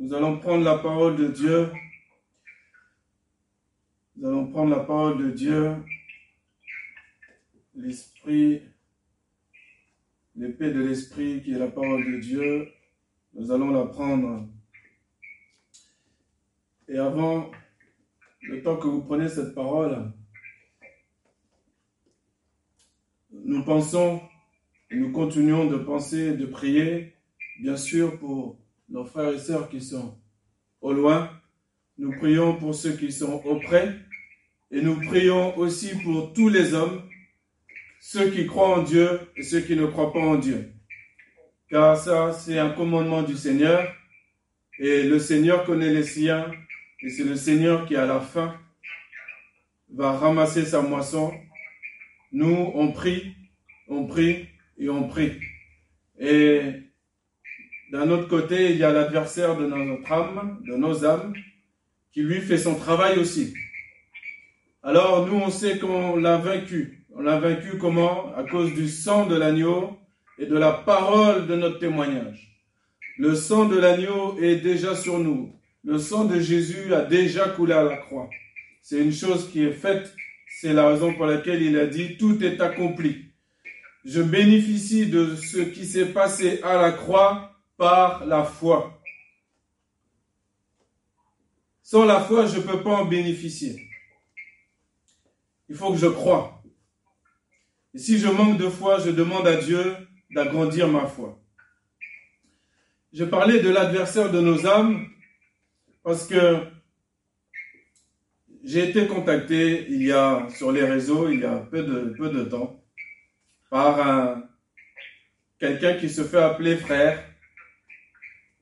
nous allons prendre la parole de Dieu. Nous allons prendre la parole de Dieu. L'Esprit, l'épée de l'Esprit qui est la parole de Dieu. Nous allons la prendre. Et avant, le temps que vous prenez cette parole, nous pensons nous continuons de penser et de prier, bien sûr, pour nos frères et sœurs qui sont au loin. Nous prions pour ceux qui sont auprès. Et nous prions aussi pour tous les hommes, ceux qui croient en Dieu et ceux qui ne croient pas en Dieu. Car ça, c'est un commandement du Seigneur. Et le Seigneur connaît les siens. Et c'est le Seigneur qui, à la fin, va ramasser sa moisson. Nous, on prie, on prie et on prie. Et d'un autre côté, il y a l'adversaire de notre âme, de nos âmes, qui lui fait son travail aussi. Alors nous, on sait qu'on l'a vaincu. On l'a vaincu comment? À cause du sang de l'agneau et de la parole de notre témoignage. Le sang de l'agneau est déjà sur nous. Le sang de Jésus a déjà coulé à la croix. C'est une chose qui est faite. C'est la raison pour laquelle il a dit, tout est accompli. Je bénéficie de ce qui s'est passé à la croix par la foi. Sans la foi, je ne peux pas en bénéficier. Il faut que je croie. Et si je manque de foi, je demande à Dieu d'agrandir ma foi. Je parlais de l'adversaire de nos âmes parce que j'ai été contacté il y a sur les réseaux il y a peu de, peu de temps par quelqu'un qui se fait appeler frère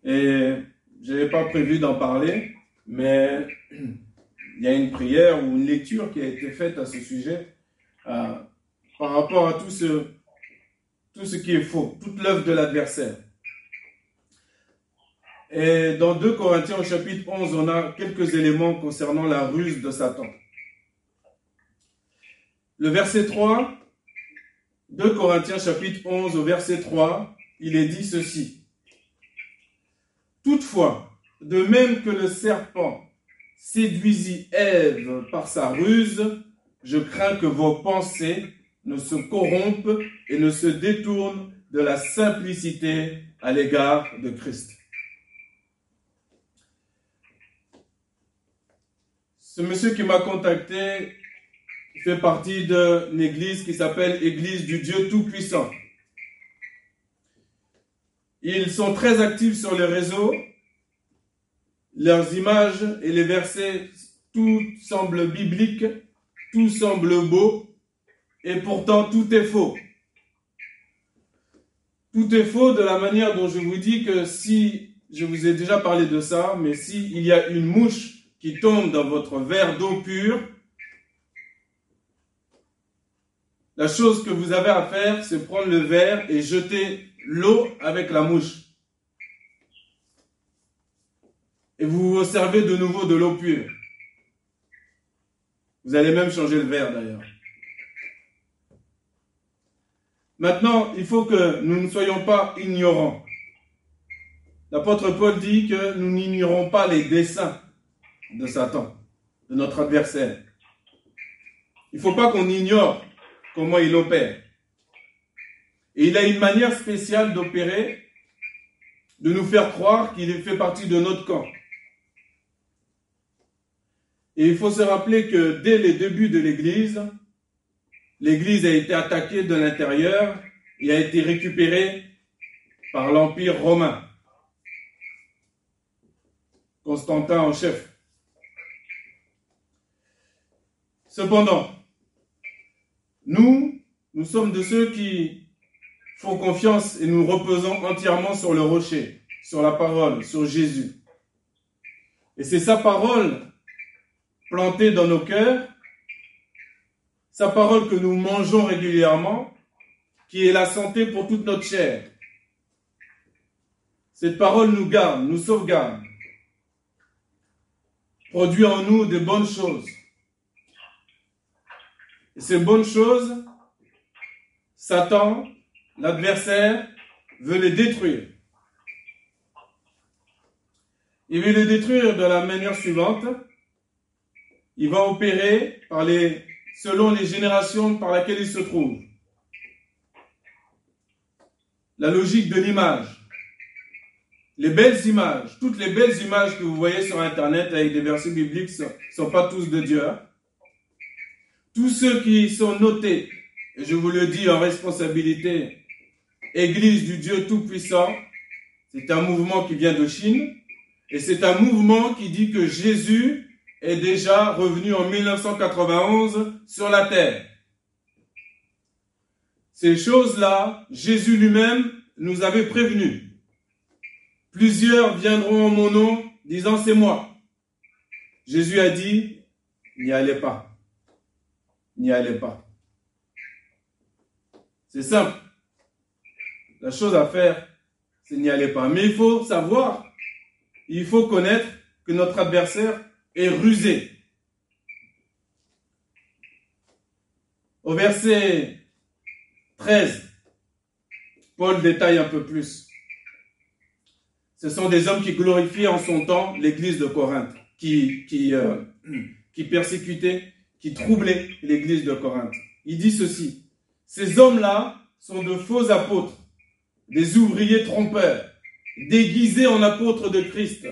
et je n'avais pas prévu d'en parler, mais il y a une prière ou une lecture qui a été faite à ce sujet euh, par rapport à tout ce, tout ce qui est faux, toute l'œuvre de l'adversaire. Et dans 2 Corinthiens au chapitre 11, on a quelques éléments concernant la ruse de Satan. Le verset 3, 2 Corinthiens chapitre 11 au verset 3, il est dit ceci. Toutefois, de même que le serpent séduisit Ève par sa ruse, je crains que vos pensées ne se corrompent et ne se détournent de la simplicité à l'égard de Christ. Ce monsieur qui m'a contacté fait partie d'une église qui s'appelle Église du Dieu Tout-Puissant. Ils sont très actifs sur les réseaux. Leurs images et les versets, tout semble biblique, tout semble beau, et pourtant tout est faux. Tout est faux de la manière dont je vous dis que si, je vous ai déjà parlé de ça, mais s'il il y a une mouche qui tombe dans votre verre d'eau pure, la chose que vous avez à faire, c'est prendre le verre et jeter l'eau avec la mouche. Et vous vous servez de nouveau de l'eau pure. Vous allez même changer le verre d'ailleurs. Maintenant, il faut que nous ne soyons pas ignorants. L'apôtre Paul dit que nous n'ignorons pas les desseins de Satan, de notre adversaire. Il ne faut pas qu'on ignore comment il opère. Et il a une manière spéciale d'opérer, de nous faire croire qu'il fait partie de notre camp. Et il faut se rappeler que dès les débuts de l'Église, l'Église a été attaquée de l'intérieur et a été récupérée par l'Empire romain. Constantin en chef. Cependant, nous, nous sommes de ceux qui font confiance et nous reposons entièrement sur le rocher, sur la parole, sur Jésus. Et c'est sa parole plantée dans nos cœurs, sa parole que nous mangeons régulièrement, qui est la santé pour toute notre chair. Cette parole nous garde, nous sauvegarde, produit en nous de bonnes choses. Et ces bonnes choses, Satan L'adversaire veut les détruire. Il veut le détruire de la manière suivante. Il va opérer les, selon les générations par lesquelles il se trouve. La logique de l'image. Les belles images, toutes les belles images que vous voyez sur Internet avec des versets bibliques ne sont, pas tous de Dieu. Hein. Tous ceux qui sont notés, et je vous le dis en responsabilité, Église du Dieu Tout-Puissant, c'est un mouvement qui vient de Chine, et c'est un mouvement qui dit que Jésus est déjà revenu en 1991 sur la terre. Ces choses-là, Jésus lui-même nous avait prévenus. Plusieurs viendront en mon nom disant c'est moi. Jésus a dit, n'y allez pas. N'y allez pas. C'est simple. La chose à faire, c'est n'y aller pas. Mais il faut savoir il faut connaître que notre adversaire est rusé. Au verset 13, Paul détaille un peu plus. Ce sont des hommes qui glorifiaient en son temps l'église de Corinthe, qui, qui, euh, qui persécutaient, qui troublaient l'église de Corinthe. Il dit ceci, ces hommes-là sont de faux apôtres, des ouvriers trompeurs, déguisés en apôtres de Christ.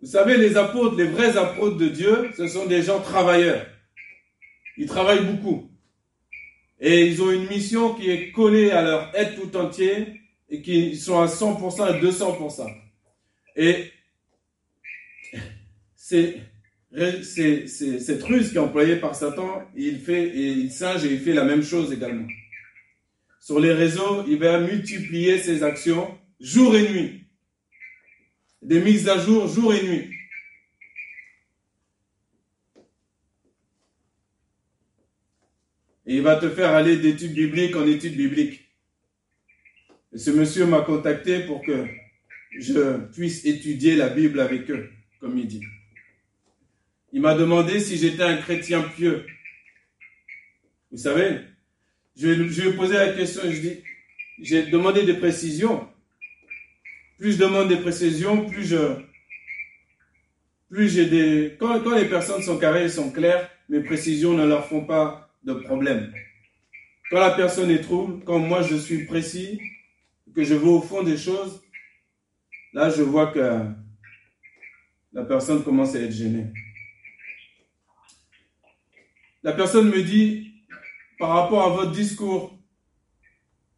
Vous savez, les apôtres, les vrais apôtres de Dieu, ce sont des gens travailleurs. Ils travaillent beaucoup. Et ils ont une mission qui est collée à leur être tout entier et qui sont à 100% et 200%. Et c'est, cette ruse qui est employée par Satan, il fait, et il singe et il fait la même chose également. Sur les réseaux, il va multiplier ses actions jour et nuit. Des mises à jour jour et nuit. Et il va te faire aller d'études bibliques en études bibliques. Et ce monsieur m'a contacté pour que je puisse étudier la Bible avec eux, comme il dit. Il m'a demandé si j'étais un chrétien pieux. Vous savez, je, lui ai posé la question, je dis, j'ai demandé des précisions. Plus je demande des précisions, plus je, plus j'ai des, quand, les personnes sont carrées et sont claires, mes précisions ne leur font pas de problème. Quand la personne est trouble, quand moi je suis précis, que je vais au fond des choses, là je vois que la personne commence à être gênée. La personne me dit, par rapport à votre discours,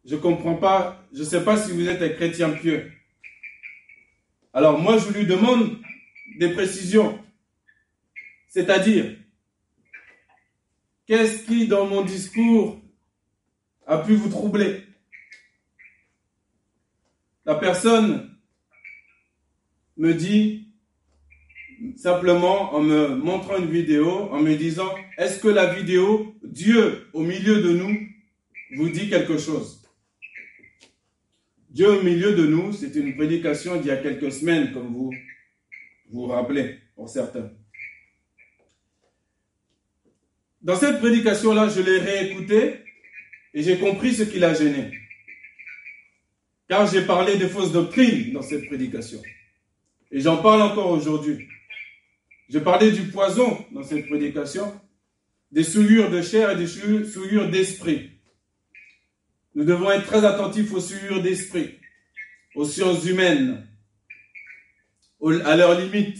je ne comprends pas, je ne sais pas si vous êtes un chrétien pieux. Alors moi, je lui demande des précisions. C'est-à-dire, qu'est-ce qui dans mon discours a pu vous troubler? La personne me dit simplement en me montrant une vidéo, en me disant, est-ce que la vidéo, Dieu au milieu de nous, vous dit quelque chose? Dieu au milieu de nous, c'est une prédication d'il y a quelques semaines, comme vous vous rappelez, pour certains. Dans cette prédication-là, je l'ai réécoutée et j'ai compris ce qui l'a gêné. Car j'ai parlé de fausses doctrines dans cette prédication. Et j'en parle encore aujourd'hui. J'ai parlé du poison dans cette prédication, des souillures de chair et des souillures d'esprit. Nous devons être très attentifs aux souillures d'esprit, aux sciences humaines, à leurs limites.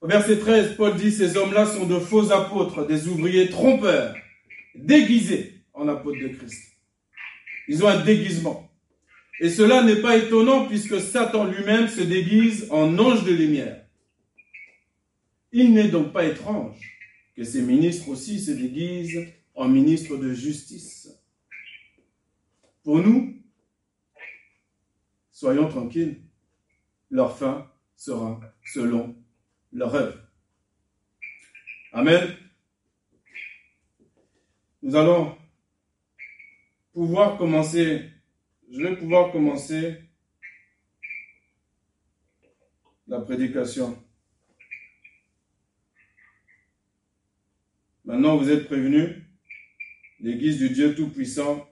Au verset 13, Paul dit, ces hommes-là sont de faux apôtres, des ouvriers trompeurs, déguisés en apôtres de Christ. Ils ont un déguisement. Et cela n'est pas étonnant puisque Satan lui-même se déguise en ange de lumière. Il n'est donc pas étrange que ses ministres aussi se déguisent en ministre de justice. Pour nous, soyons tranquilles, leur fin sera selon leur œuvre. Amen. Nous allons pouvoir commencer, je vais pouvoir commencer la prédication. Maintenant, vous êtes prévenus. L'église du Dieu Tout-Puissant,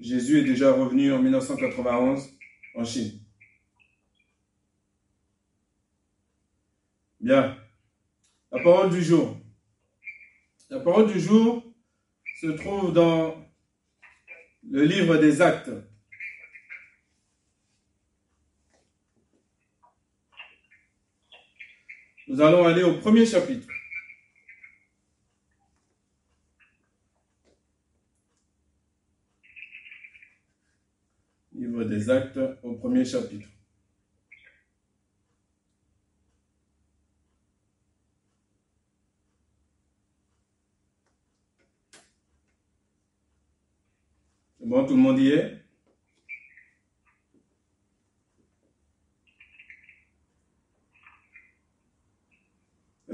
Jésus est déjà revenu en 1991 en Chine. Bien. La parole du jour. La parole du jour se trouve dans le livre des actes. Nous allons aller au premier chapitre. Livre des actes au premier chapitre. Bon, tout le monde y est?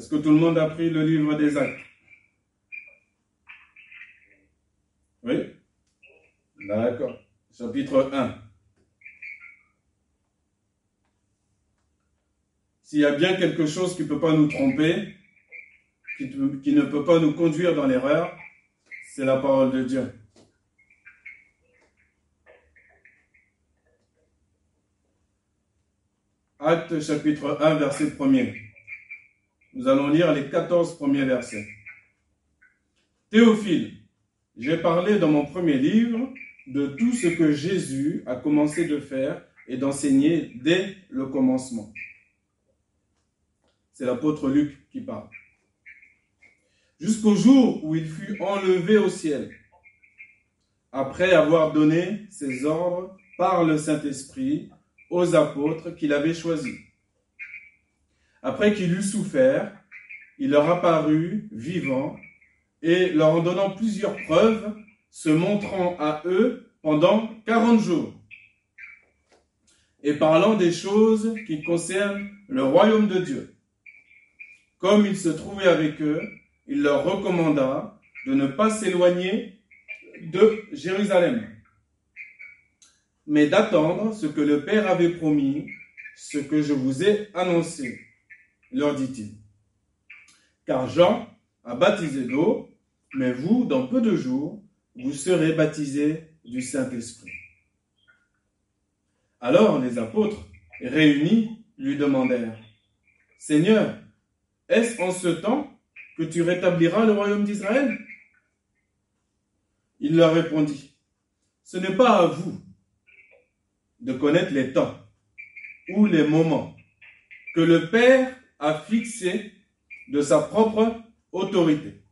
Est-ce que tout le monde a pris le livre des actes? Oui? D'accord. Chapitre 1. S'il y a bien quelque chose qui ne peut pas nous tromper, qui, ne peut pas nous conduire dans l'erreur, c'est la parole de Dieu. Acte chapitre 1, verset 1er. Nous allons lire les 14 premiers versets. Théophile, j'ai parlé dans mon premier livre de tout ce que Jésus a commencé de faire et d'enseigner dès le commencement. C'est l'apôtre Luc qui parle. Jusqu'au jour où il fut enlevé au ciel, après avoir donné ses ordres par le Saint-Esprit aux apôtres qu'il avait choisis. Après qu'il eut souffert, il leur apparut vivant et leur en donnant plusieurs preuves, se montrant à eux pendant quarante jours et parlant des choses qui concernent le royaume de Dieu. Comme il se trouvait avec eux, il leur recommanda de ne pas s'éloigner de Jérusalem, mais d'attendre ce que le Père avait promis, ce que je vous ai annoncé leur dit-il. Car Jean a baptisé d'eau, mais vous, dans peu de jours, vous serez baptisés du Saint-Esprit. Alors les apôtres, réunis, lui demandèrent, Seigneur, est-ce en ce temps que tu rétabliras le royaume d'Israël? Il leur répondit, Ce n'est pas à vous de connaître les temps ou les moments que le Père a fixé de sa propre autorité.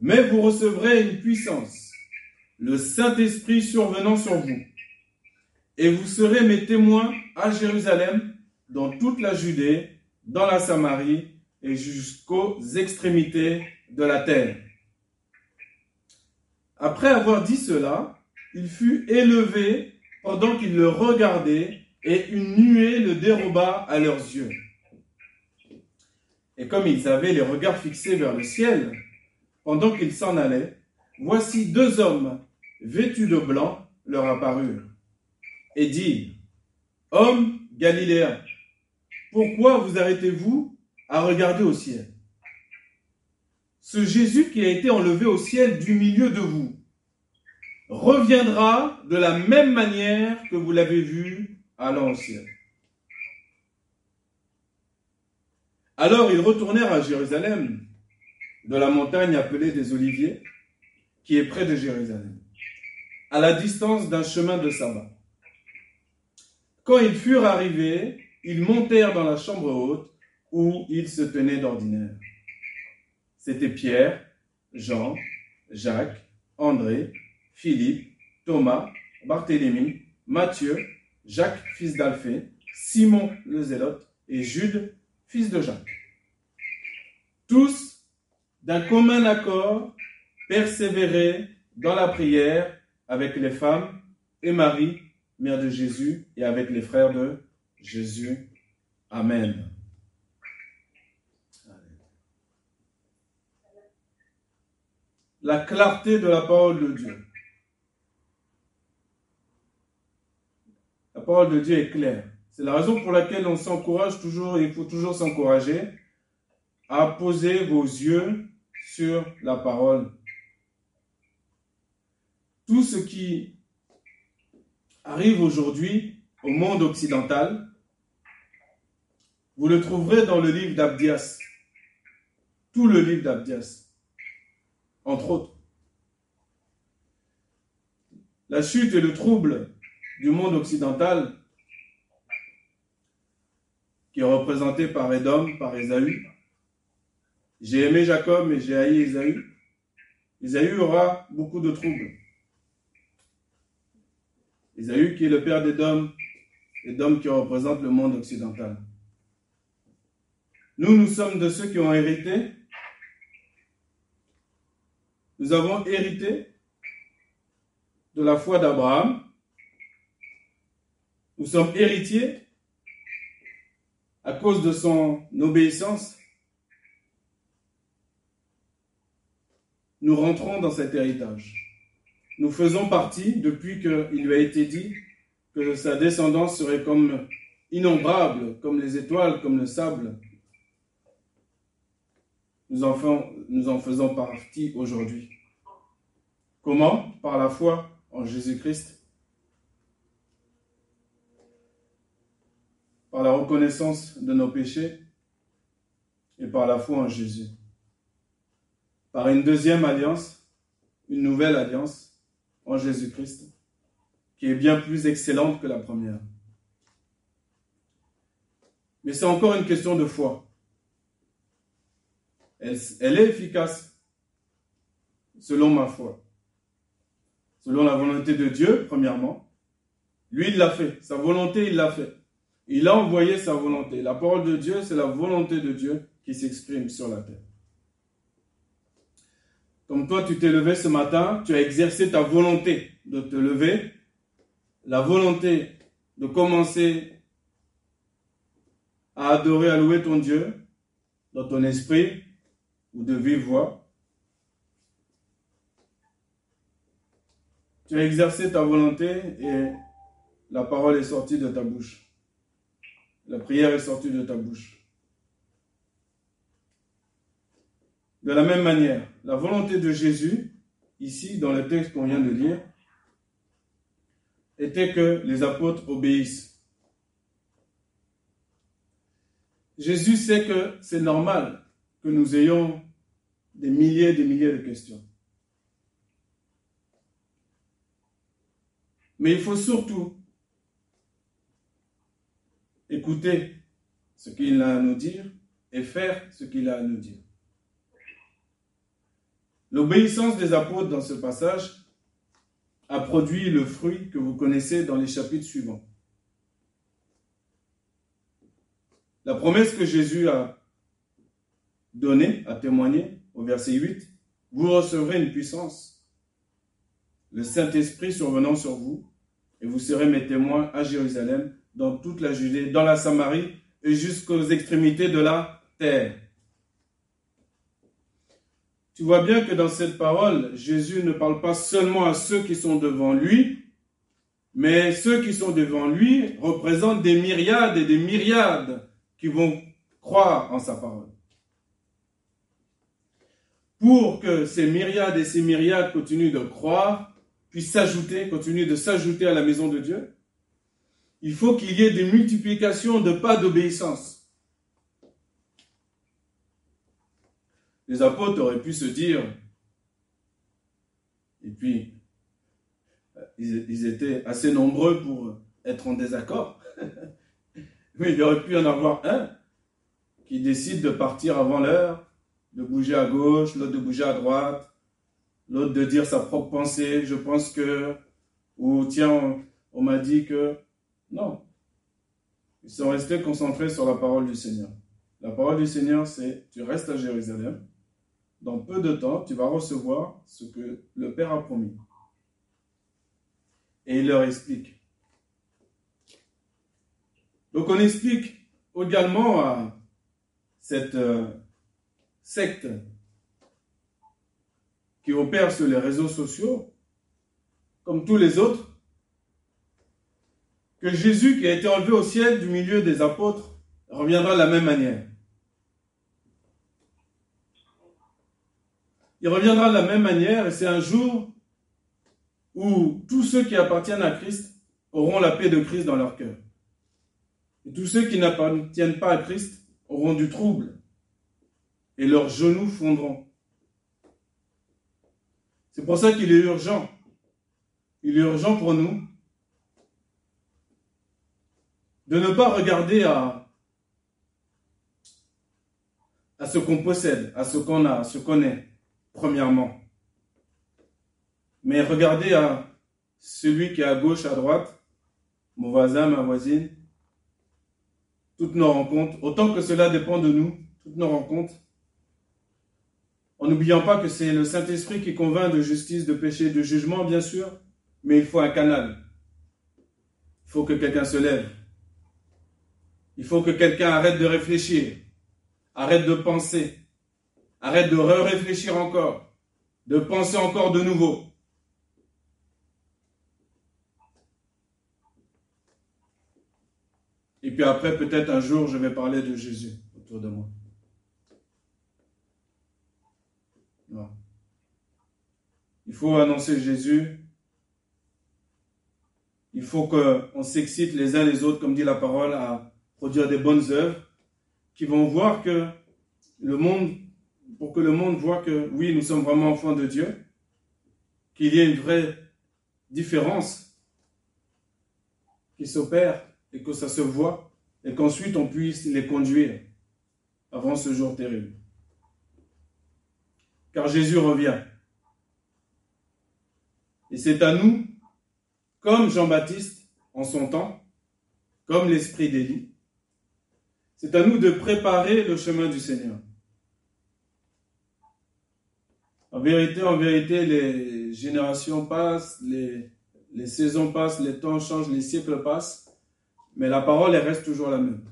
Mais vous recevrez une puissance, le Saint-Esprit survenant sur vous, et vous serez mes témoins à Jérusalem, dans toute la Judée, dans la Samarie et jusqu'aux extrémités de la terre. Après avoir dit cela, il fut élevé pendant qu'il le regardait, et une nuée le déroba à leurs yeux. Et comme ils avaient les regards fixés vers le ciel, pendant qu'ils s'en allaient, voici deux hommes vêtus de blanc leur apparurent et dirent, Hommes galiléens, pourquoi vous arrêtez-vous à regarder au ciel? Ce Jésus qui a été enlevé au ciel du milieu de vous reviendra de la même manière que vous l'avez vu allant au ciel. Alors ils retournèrent à Jérusalem, de la montagne appelée des Oliviers, qui est près de Jérusalem, à la distance d'un chemin de sabbat. Quand ils furent arrivés, ils montèrent dans la chambre haute où ils se tenaient d'ordinaire. C'étaient Pierre, Jean, Jacques, André, Philippe, Thomas, Barthélemy, Matthieu, Jacques, fils d'Alphée, Simon le Zélote et Jude, fils de Jacques. Tous, d'un commun accord, persévéraient dans la prière avec les femmes et Marie, mère de Jésus, et avec les frères de Jésus. Amen. La clarté de la parole de Dieu. La parole de Dieu est claire. C'est la raison pour laquelle on s'encourage toujours, il faut toujours s'encourager à poser vos yeux sur la parole. Tout ce qui arrive aujourd'hui au monde occidental Vous le trouverez dans le livre d'Abdias. Tout le livre d'Abdias. Entre autres. La chute et le trouble du monde occidental, qui est représenté par Edom, par Ésaü. J'ai aimé Jacob, mais j'ai haï Ésaü. Ésaü aura beaucoup de troubles. Ésaü qui est le père d'Édom, Édom qui représente le monde occidental. Nous, nous sommes de ceux qui ont hérité. Nous avons hérité de la foi d'Abraham. Nous sommes héritiers à cause de son obéissance. Nous rentrons dans cet héritage. Nous faisons partie, depuis qu'il lui a été dit que sa descendance serait comme innombrable, comme les étoiles, comme le sable. Nous en, nous en faisons partie aujourd'hui. Comment? Par la foi en Jésus-Christ? Par la reconnaissance de nos péchés et par la foi en Jésus. Par une deuxième alliance, une nouvelle alliance en Jésus-Christ, qui est bien plus excellente que la première. Mais c'est encore une question de foi. Elle, elle, est efficace selon ma foi selon la volonté de Dieu, premièrement. Lui, il l'a fait. Sa volonté, il l'a fait. Il a envoyé sa volonté. La parole de Dieu, c'est la volonté de Dieu qui s'exprime sur la terre. Comme toi, tu t'es levé ce matin, tu as exercé ta volonté de te lever, la volonté de commencer à adorer, à louer ton Dieu dans ton esprit ou de vive voix. Tu as exercé ta volonté et la parole est sortie de ta bouche. La prière est sortie de ta bouche. De la même manière, la volonté de Jésus, ici dans le texte qu'on vient de lire, était que les apôtres obéissent. Jésus sait que c'est normal que nous ayons des milliers et des milliers de questions. Mais il faut surtout écouter ce qu'il a à nous dire et faire ce qu'il a à nous dire. L'obéissance des apôtres dans ce passage a produit le fruit que vous connaissez dans les chapitres suivants. La promesse que Jésus a donnée, a témoigné au verset 8, vous recevrez une puissance, le Saint-Esprit survenant sur vous, et vous serez mes témoins à Jérusalem, dans toute la Judée, dans la Samarie et jusqu'aux extrémités de la terre. Tu vois bien que dans cette parole, Jésus ne parle pas seulement à ceux qui sont devant lui, mais ceux qui sont devant lui représentent des myriades et des myriades qui vont croire en sa parole. Pour que ces myriades et ces myriades continuent de croire, puis s'ajouter, continuer de s'ajouter à la maison de Dieu, il faut qu'il y ait des multiplications de pas d'obéissance. Les apôtres auraient pu se dire, et puis ils, étaient assez nombreux pour être en désaccord, mais il aurait pu en avoir un qui décide de partir avant l'heure, de bouger à gauche, l'autre de bouger à droite, l'autre de dire sa propre pensée, je pense que, ou tiens, on, m'a dit que, non. Ils sont restés concentrés sur la parole du Seigneur. La parole du Seigneur, c'est tu restes à Jérusalem. Dans peu de temps, tu vas recevoir ce que le Père a promis. Et il leur explique. Donc on explique également à cette euh, secte qui opère sur les réseaux sociaux, comme tous les autres, que Jésus qui a été enlevé au ciel du milieu des apôtres reviendra de la même manière. Il reviendra de la même manière et c'est un jour où tous ceux qui appartiennent à Christ auront la paix de Christ dans leur cœur. Et tous ceux qui n'appartiennent pas à Christ auront du trouble et leurs genoux fondront. C'est pour ça qu'il est urgent. Il est urgent pour nous de ne pas regarder à, ce qu'on possède, à ce qu'on a, à ce qu'on est, premièrement. Mais regarder à celui qui est à gauche, à droite, mon voisin, ma voisine, toutes nos rencontres, autant que cela dépend de nous, toutes nos rencontres, en n'oubliant pas que c'est le Saint-Esprit qui convainc de justice, de péché, de jugement, bien sûr, mais il faut un canal. Il faut que quelqu'un se lève. Il faut que quelqu'un arrête de réfléchir, arrête de penser, arrête de re-réfléchir encore, de penser encore de nouveau. Et puis après, peut-être un jour, je vais parler de Jésus autour de moi. Il faut annoncer Jésus. Il faut qu'on s'excite les uns les autres, comme dit la parole, à produire des bonnes œuvres qui vont voir que le monde, pour que le monde voit que oui, nous sommes vraiment enfants de Dieu, qu'il y ait une vraie différence qui s'opère et que ça se voit et qu'ensuite on puisse les conduire avant ce jour terrible. Car Jésus revient. Et c'est à nous, comme Jean-Baptiste en son temps, comme l'esprit d'Élie, c'est à nous de préparer le chemin du Seigneur. En vérité, en vérité, les générations passent, les, saisons passent, les temps changent, les siècles passent, mais la parole, reste toujours la même.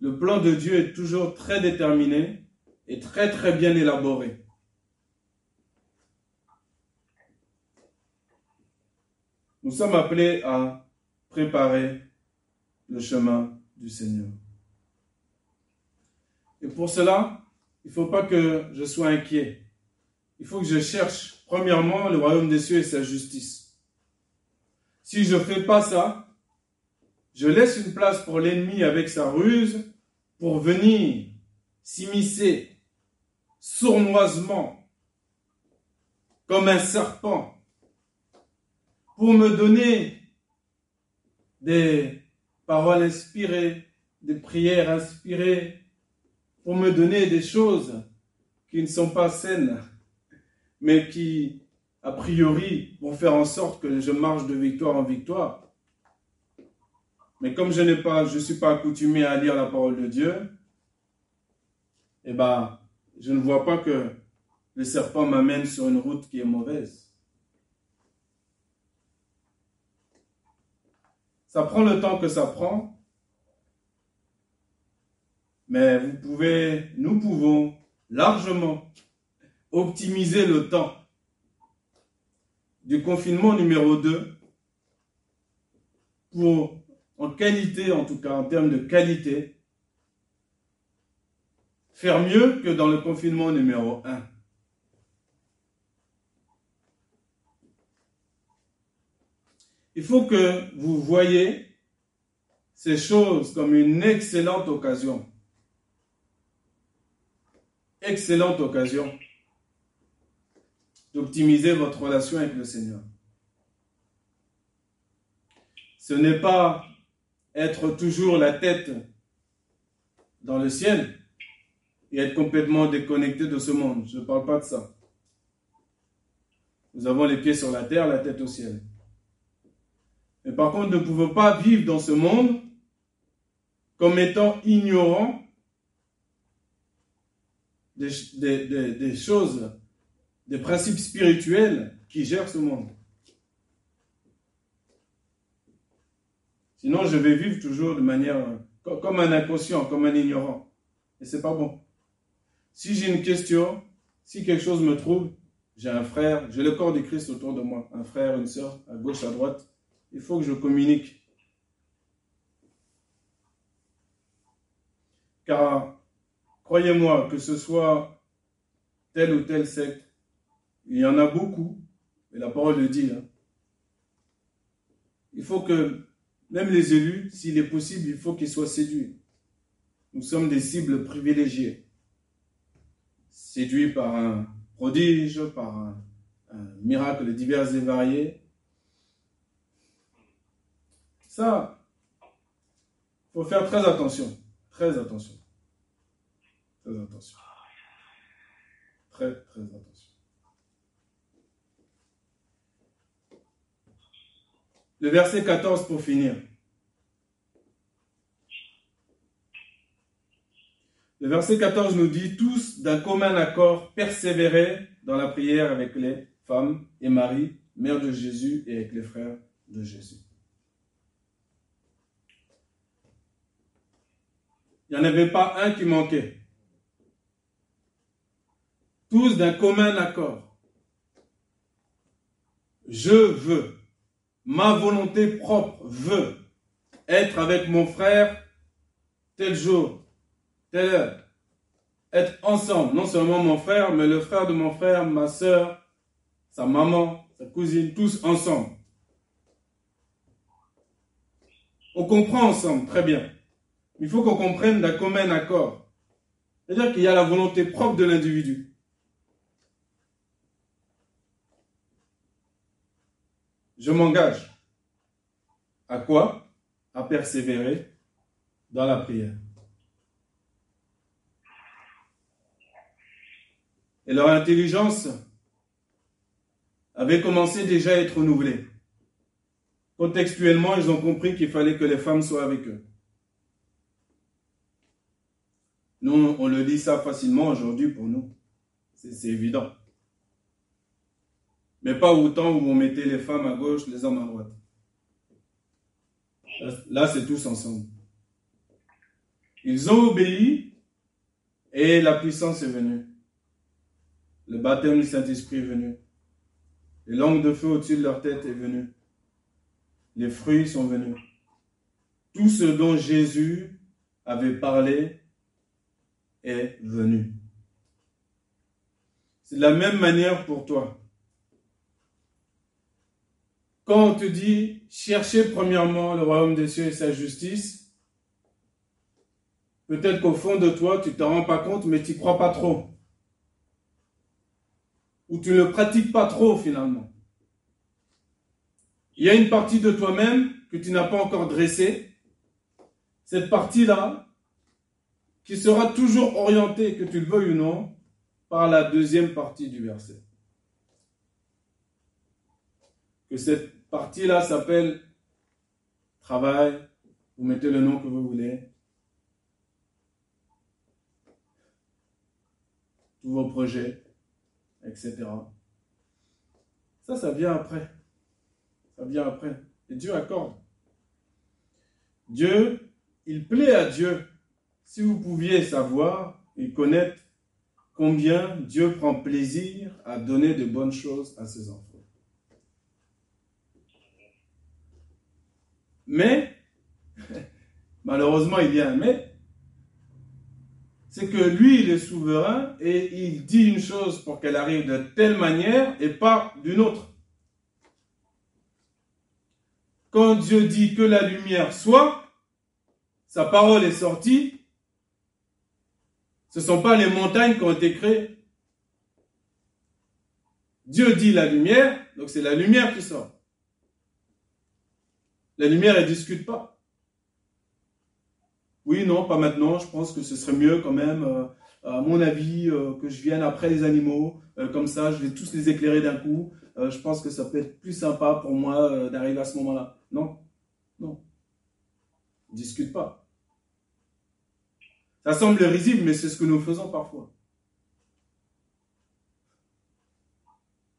Le plan de Dieu est toujours très déterminé et très très bien élaboré. Nous sommes appelés à préparer le chemin du Seigneur. Et pour cela, il ne faut pas que je sois inquiet. Il faut que je cherche premièrement le royaume des cieux et sa justice. Si je ne fais pas ça, je laisse une place pour l'ennemi avec sa ruse pour venir s'immiscer sournoisement comme un serpent pour me donner des paroles inspirées, des prières inspirées, pour me donner des choses qui ne sont pas saines, mais qui, a priori, vont faire en sorte que je marche de victoire en victoire. Mais comme je n'ai pas, je suis pas accoutumé à lire la parole de Dieu, eh ben, je ne vois pas que le serpent m'amène sur une route qui est mauvaise. Ça prend le temps que ça prend. Mais vous pouvez, nous pouvons largement optimiser le temps du confinement numéro 2 pour, en qualité, en tout cas en termes de qualité, faire mieux que dans le confinement numéro 1. Il faut que vous voyez ces choses comme une excellente occasion. Excellente occasion d'optimiser votre relation avec le Seigneur. Ce n'est pas être toujours la tête dans le ciel et être complètement déconnecté de ce monde. Je ne parle pas de ça. Nous avons les pieds sur la terre, la tête au ciel. Mais par contre, ne pouvons pas vivre dans ce monde comme étant ignorant des, des, choses, des principes spirituels qui gèrent ce monde. Sinon, je vais vivre toujours de manière comme un inconscient, comme un ignorant. Et c'est pas bon. Si j'ai une question, si quelque chose me trouble, j'ai un frère, j'ai le corps du Christ autour de moi, un frère, une soeur, à gauche, à droite, il faut que je communique. Car, croyez-moi, que ce soit telle ou telle secte, il y en a beaucoup, et la parole le dit. Hein. Il faut que même les élus, s'il est possible, il faut qu'ils soient séduits. Nous sommes des cibles privilégiées. Séduits par un prodige, par un, miracle divers et variés. Ça, faut faire très attention. Très attention. Très attention. Très, très attention. Le verset 14 pour finir. Le verset 14 nous dit tous d'un commun accord persévérer dans la prière avec les femmes et Marie, mère de Jésus, et avec les frères de Jésus. Il n'y en avait pas un qui manquait. Tous d'un commun accord. Je veux, ma volonté propre veut être avec mon frère tel jour, telle heure. Être ensemble, non seulement mon frère, mais le frère de mon frère, ma soeur, sa maman, sa cousine, tous ensemble. On comprend ensemble, très bien. Il faut qu'on comprenne d'un commun accord. C'est-à-dire qu'il y a la volonté propre de l'individu. Je m'engage. À quoi? À persévérer dans la prière. Et leur intelligence avait commencé déjà à être renouvelée. Contextuellement, ils ont compris qu'il fallait que les femmes soient avec eux. On le dit ça facilement aujourd'hui pour nous. C'est évident. Mais pas autant où on mettait les femmes à gauche, les hommes à droite. Là, c'est tous ensemble. Ils ont obéi et la puissance est venue. Le baptême du Saint-Esprit est venu. Les langues de feu au-dessus de leur tête est venu. Les fruits sont venus. Tout ce dont Jésus avait parlé venu. C'est la même manière pour toi. Quand on te dit cherchez premièrement le royaume des cieux et sa justice, peut-être qu'au fond de toi, tu ne t'en rends pas compte, mais tu n'y crois pas trop. Ou tu ne le pratiques pas trop finalement. Il y a une partie de toi-même que tu n'as pas encore dressée. Cette partie-là, qui sera toujours orienté, que tu le veuilles ou non, par la deuxième partie du verset. Que cette partie-là s'appelle travail, vous mettez le nom que vous voulez. Tous vos projets, etc. Ça, ça vient après. Ça vient après. Et Dieu accorde. Dieu, il plaît à Dieu si vous pouviez savoir et connaître combien Dieu prend plaisir à donner de bonnes choses à ses enfants. Mais, malheureusement, il y a un mais, c'est que lui, il est souverain et il dit une chose pour qu'elle arrive de telle manière et pas d'une autre. Quand Dieu dit que la lumière soit, sa parole est sortie, ce ne sont pas les montagnes qui ont été créées. Dieu dit la lumière, donc c'est la lumière qui sort. La lumière, elle ne discute pas. Oui, non, pas maintenant. Je pense que ce serait mieux quand même, euh, à mon avis, euh, que je vienne après les animaux. Euh, comme ça, je vais tous les éclairer d'un coup. je pense que ça peut être plus sympa pour moi d'arriver à ce moment-là. Non, non. Discute pas. Ça semble risible, mais c'est ce que nous faisons parfois.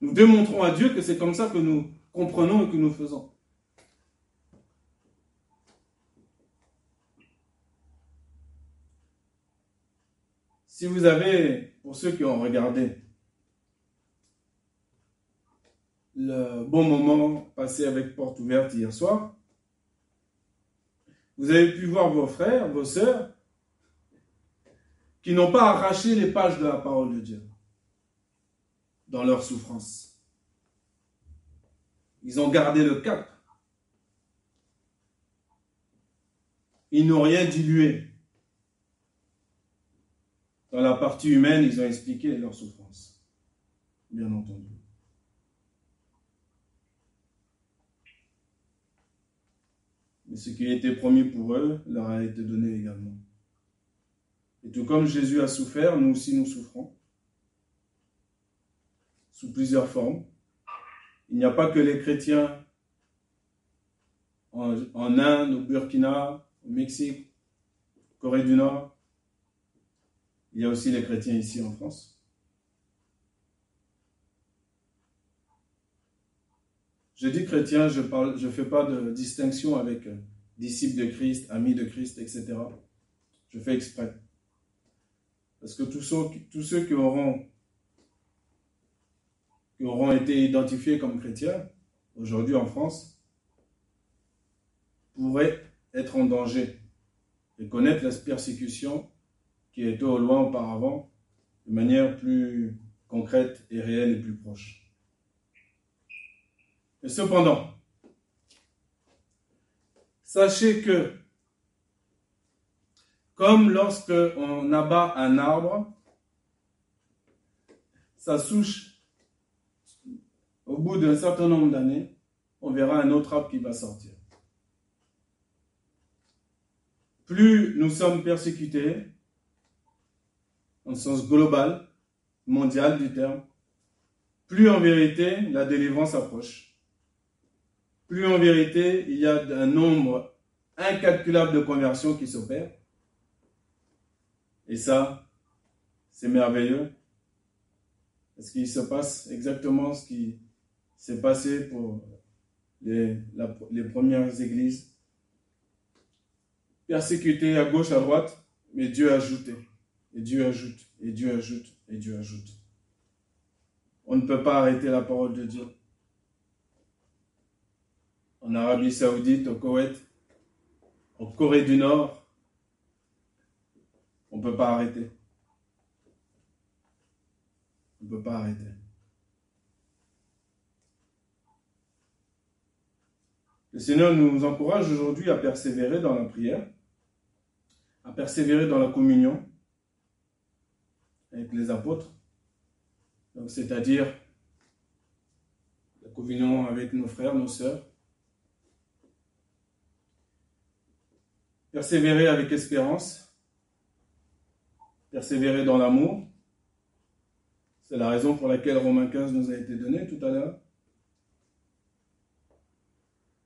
Nous démontrons à Dieu que c'est comme ça que nous comprenons et que nous faisons. Si vous avez, pour ceux qui ont regardé, le bon moment passé avec Porte Ouverte hier soir, vous avez pu voir vos frères, vos sœurs, qui n'ont pas arraché les pages de la parole de Dieu dans leur souffrance. Ils ont gardé le cap. ils n'ont rien dilué. Dans la partie humaine, ils ont expliqué leur souffrance, bien entendu. Mais ce qui été promis pour eux leur a été donné également. Et tout comme Jésus a souffert, nous aussi nous souffrons, sous plusieurs formes. Il n'y a pas que les chrétiens en, Inde, au Burkina, au Mexique, Corée du Nord. Il y a aussi les chrétiens ici en France. Je dis chrétien, je ne fais pas de distinction avec disciples de Christ, amis de Christ, etc. Je fais exprès. Parce que tous ceux, tous ceux qui, auront, qui auront été identifiés comme chrétiens, aujourd'hui en France, pourraient être en danger et connaître la persécution qui était au loin auparavant de manière plus concrète et réelle et plus proche. Et cependant, sachez que comme lorsque on abat un arbre, sa souche, au bout d'un certain nombre d'années, on verra un autre arbre qui va sortir. Plus nous sommes persécutés, en sens global, mondial du terme, plus en vérité la délivrance approche. Plus en vérité il y a un nombre incalculable de conversions qui s'opèrent. Et ça, c'est merveilleux. Parce qu'il se passe exactement ce qui s'est passé pour les, premières églises. Persécutées à gauche, à droite, mais Dieu a ajouté. Et Dieu ajoute, et Dieu ajoute, et Dieu ajoute. On ne peut pas arrêter la parole de Dieu. En Arabie Saoudite, au Koweït, en Corée du Nord, on ne peut pas arrêter. On ne peut pas arrêter. Le Seigneur nous encourage aujourd'hui à persévérer dans la prière, à persévérer dans la communion avec les apôtres, c'est-à-dire la communion avec nos frères, nos sœurs. Persévérer avec espérance, persévérer dans l'amour. C'est la raison pour laquelle Romains 15 nous a été donné tout à l'heure.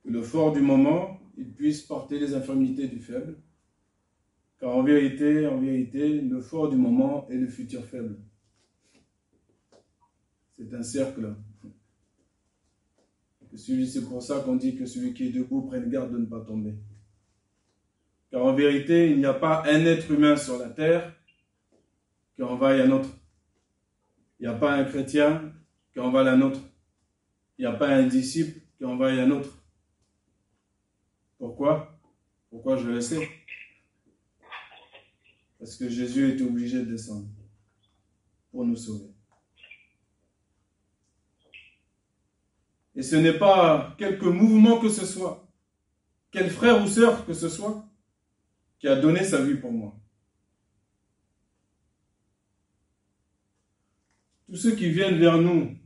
Que le fort du moment, puisse porter les infirmités du faible. Car en vérité, en vérité, le fort du moment est le futur faible. C'est un cercle. C'est pour ça qu'on dit que celui qui est debout prenne garde de ne pas tomber. Car en vérité, il n'y a pas un être humain sur la terre qui envahit un autre. Il n'y a pas un chrétien qui envahit un autre. Il n'y a pas un disciple qui envahit un autre. Pourquoi? Pourquoi je le sais? Parce que Jésus est obligé de descendre pour nous sauver. Et ce n'est pas quelque mouvement que ce soit, quel frère ou sœur que ce soit, qui a donné sa vie pour moi. Tous ceux qui viennent vers nous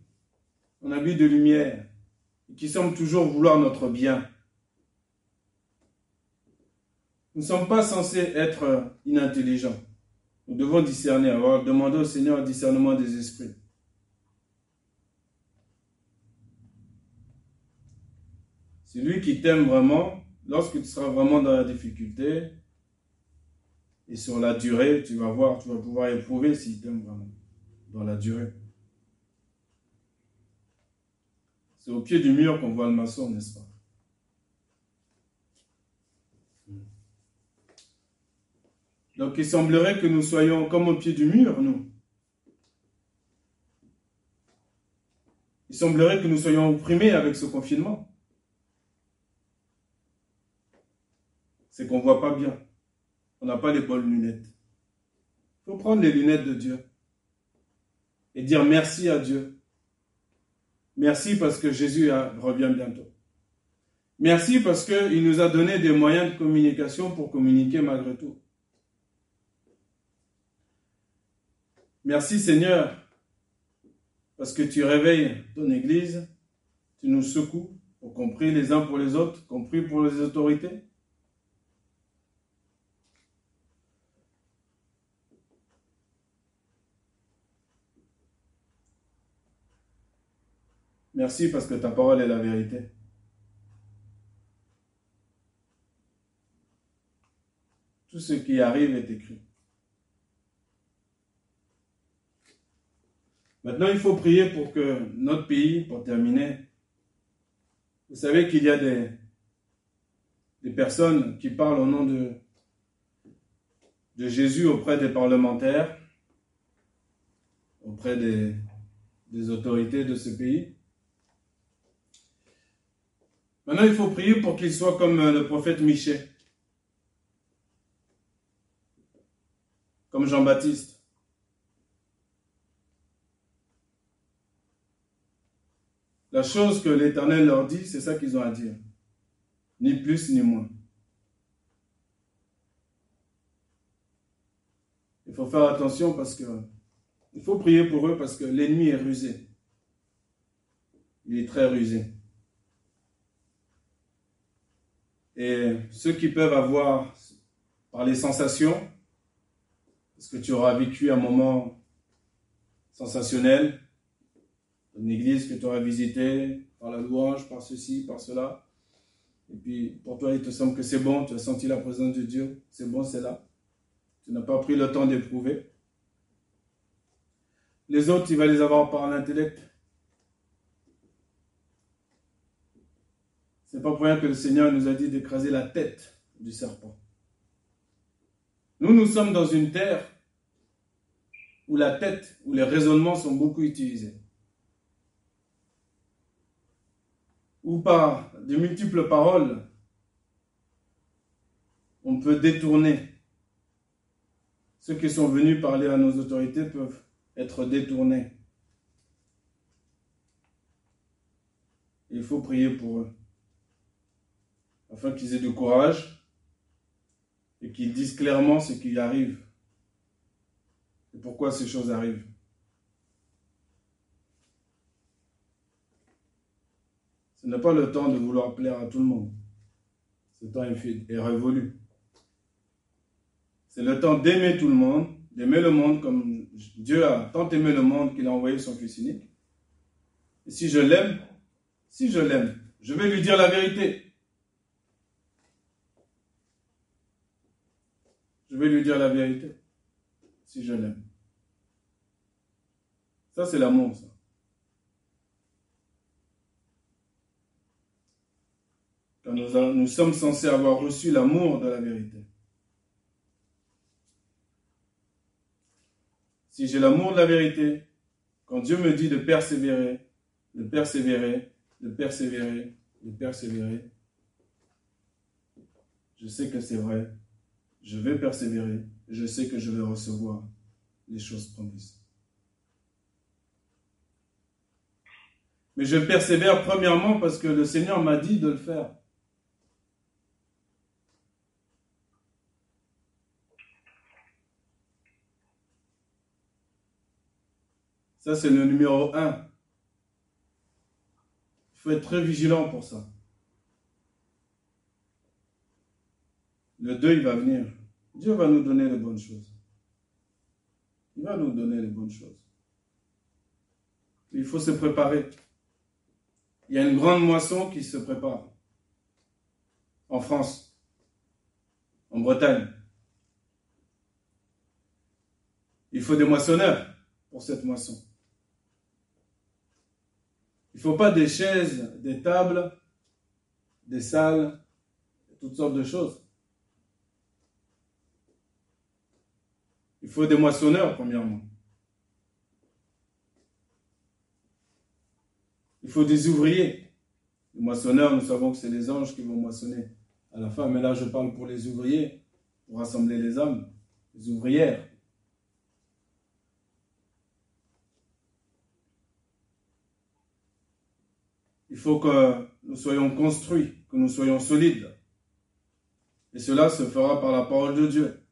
en habit de lumière et qui semblent toujours vouloir notre bien. Nous ne sommes pas censés être inintelligents. Nous devons discerner, avoir demandé au Seigneur un discernement des esprits. C'est lui qui t'aime vraiment, lorsque tu seras vraiment dans la difficulté, et sur la durée, tu vas voir, tu vas pouvoir éprouver s'il t'aime vraiment dans la durée. C'est au pied du mur qu'on voit le maçon, n'est-ce pas Donc il semblerait que nous soyons comme au pied du mur, nous. Il semblerait que nous soyons opprimés avec ce confinement. C'est qu'on ne voit pas bien. On n'a pas les bonnes lunettes. Il faut prendre les lunettes de Dieu et dire merci à Dieu. Merci parce que Jésus revient bientôt. Merci parce qu'il nous a donné des moyens de communication pour communiquer malgré tout. Merci Seigneur parce que tu réveilles ton Église, tu nous secoues pour compris les uns pour les autres, compris pour les autorités. Merci parce que ta parole est la vérité. Tout ce qui arrive est écrit. Maintenant, il faut prier pour que notre pays, pour terminer, vous savez qu'il y a des, des personnes qui parlent au nom de, de Jésus auprès des parlementaires, auprès des, des autorités de ce pays. Maintenant, il faut prier pour qu'il soit comme euh, le prophète Michel, comme Jean-Baptiste. La chose que l'Éternel leur dit, c'est ça qu'ils ont à dire. Ni plus ni moins. Il faut faire attention parce que il faut prier pour eux parce que l'ennemi est rusé. Il est très rusé. Et ceux qui peuvent avoir par les sensations, parce que tu auras vécu un moment sensationnel, une église que tu auras visitée, par la louange, par ceci, par cela. Et puis pour toi, il te semble que c'est bon, tu as senti la présence de Dieu, c'est bon, c'est là. Tu n'as pas pris le temps d'éprouver. Les autres, tu vas les avoir par l'intellect. C'est pas pour rien que le Seigneur nous a dit d'écraser la tête du serpent. Nous, nous sommes dans une terre où la tête, où les raisonnements sont beaucoup utilisés. Où par de multiples paroles, on peut détourner. Ceux qui sont venus parler à nos autorités peuvent être détournés. Il faut prier pour eux afin qu'ils aient du courage et qu'ils disent clairement ce qui arrive et pourquoi ces choses arrivent. Ce n'est pas le temps de vouloir plaire à tout le monde. Ce temps est révolu. C'est le temps d'aimer tout le monde, d'aimer le monde comme Dieu a tant aimé le monde qu'il a envoyé son Fils unique. Et si je l'aime, si je l'aime, je vais lui dire la vérité. je vais dire la vérité, si je l'aime. Ça, c'est l'amour, ça. Quand nous sommes censés avoir reçu l'amour de la vérité. Si j'ai l'amour de la vérité, quand Dieu me dit de persévérer, de persévérer, de persévérer, de persévérer, je sais que c'est vrai je vais persévérer, je sais que je vais recevoir les choses promises. Mais je persévère premièrement parce que le Seigneur m'a dit de le faire. Ça, c'est le numéro un. Il faut être très vigilant pour ça. Le deuil va venir. Dieu va nous donner les bonnes choses. Il va nous donner les bonnes choses. Il faut se préparer. Il y a une grande moisson qui se prépare. En France, en Bretagne. Il faut des moissonneurs pour cette moisson. Il ne faut pas des chaises, des tables, des salles, toutes sortes de choses. Il faut des moissonneurs, premièrement. Il faut des ouvriers. Les moissonneurs, nous savons que c'est les anges qui vont moissonner à la fin, mais là je parle pour les ouvriers, pour rassembler les hommes, les ouvrières. Il faut que nous soyons construits, que nous soyons solides. Et cela se fera par la parole de Dieu.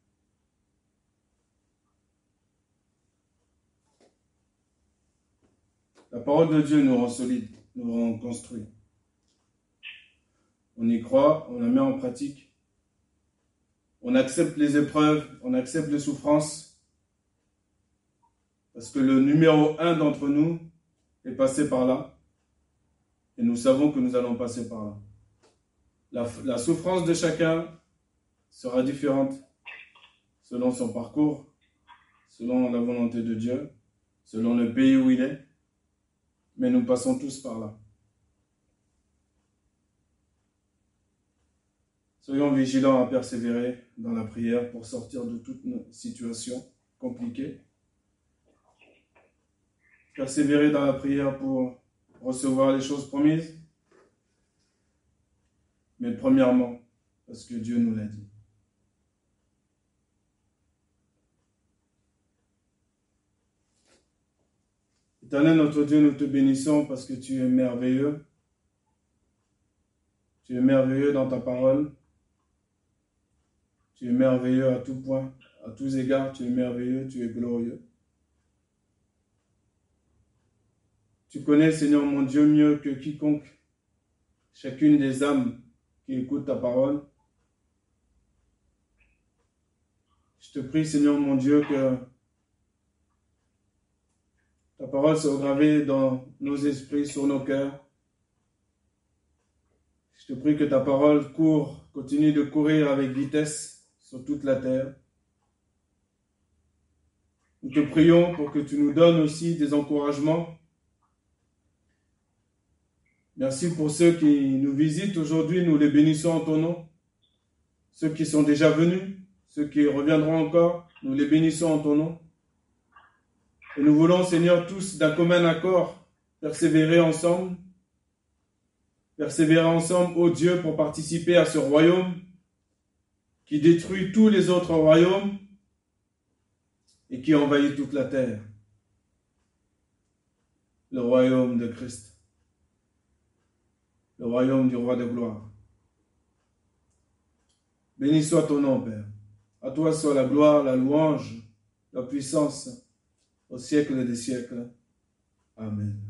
La parole de Dieu nous rend solides, nous rend construits. On y croit, on la met en pratique. On accepte les épreuves, on accepte les souffrances. Parce que le numéro un d'entre nous est passé par là. Et nous savons que nous allons passer par là. La, la souffrance de chacun sera différente selon son parcours, selon la volonté de Dieu, selon le pays où il est. Mais nous passons tous par là. Soyons vigilants à persévérer dans la prière pour sortir de toute situation compliquée. Persévérer dans la prière pour recevoir les choses promises. Mais premièrement, parce que Dieu nous l'a dit. Éternel notre Dieu, nous te bénissons parce que tu es merveilleux. Tu es merveilleux dans ta parole. Tu es merveilleux à tout point, à tous égards. Tu es merveilleux, tu es glorieux. Tu connais, Seigneur mon Dieu, mieux que quiconque, chacune des âmes qui écoutent ta parole. Je te prie, Seigneur mon Dieu, que ta parole soit gravée dans nos esprits, sur nos cœurs. Je te prie que ta parole court, continue de courir avec vitesse sur toute la terre. Nous te prions pour que tu nous donnes aussi des encouragements Merci pour ceux qui nous visitent aujourd'hui. Nous les bénissons en ton nom. Ceux qui sont déjà venus, ceux qui reviendront encore, nous les bénissons en ton nom. Et nous voulons, Seigneur, tous d'un commun accord, persévérer ensemble. Persévérer ensemble, ô Dieu, pour participer à ce royaume qui détruit tous les autres royaumes et qui envahit toute la terre. Le royaume de Christ le royaume du roi de gloire. Béni soit ton nom, Père. À toi soit la gloire, la louange, la puissance au siècle des siècles. Amen.